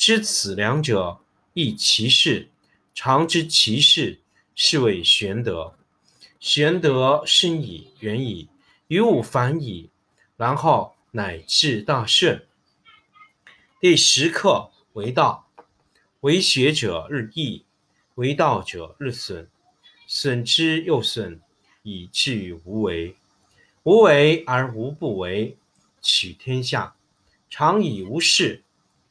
知此两者，亦其事；常知其事，是谓玄德。玄德深矣，远矣，于物反矣，然后乃至大顺。第十课为道，为学者日益，为道者日损，损之又损，以至于无为。无为而无不为，取天下常以无事。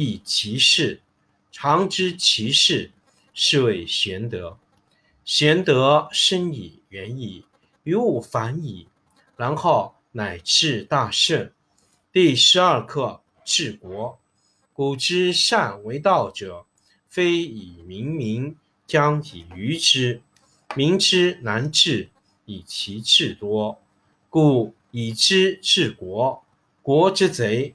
亦其事，常知其事，是谓玄德。玄德深矣，远矣，于物反矣，然后乃至大顺。第十二课治国。古之善为道者，非以明民，将以愚之。民之难治，以其智多。故以知治国，国之贼。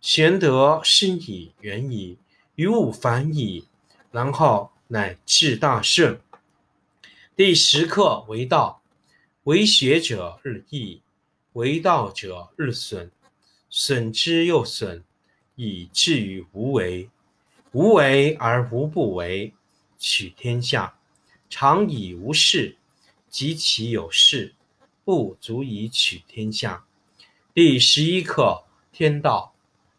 玄德深矣，远矣，于物反矣，然后乃至大顺。第十课为道，为学者日益，为道者日损，损之又损，以至于无为。无为而无不为，取天下常以无事，及其有事，不足以取天下。第十一课天道，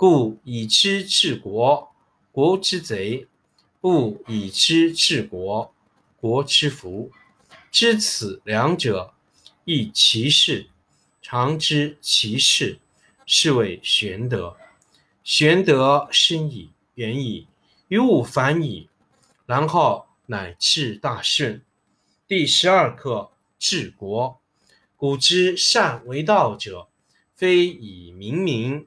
故以知治国，国之贼；不以知治国，国之福。知此两者，亦其事。常知其事，是谓玄德。玄德深矣，远矣，于物反矣，然后乃至大顺。第十二课治国。古之善为道者，非以明民，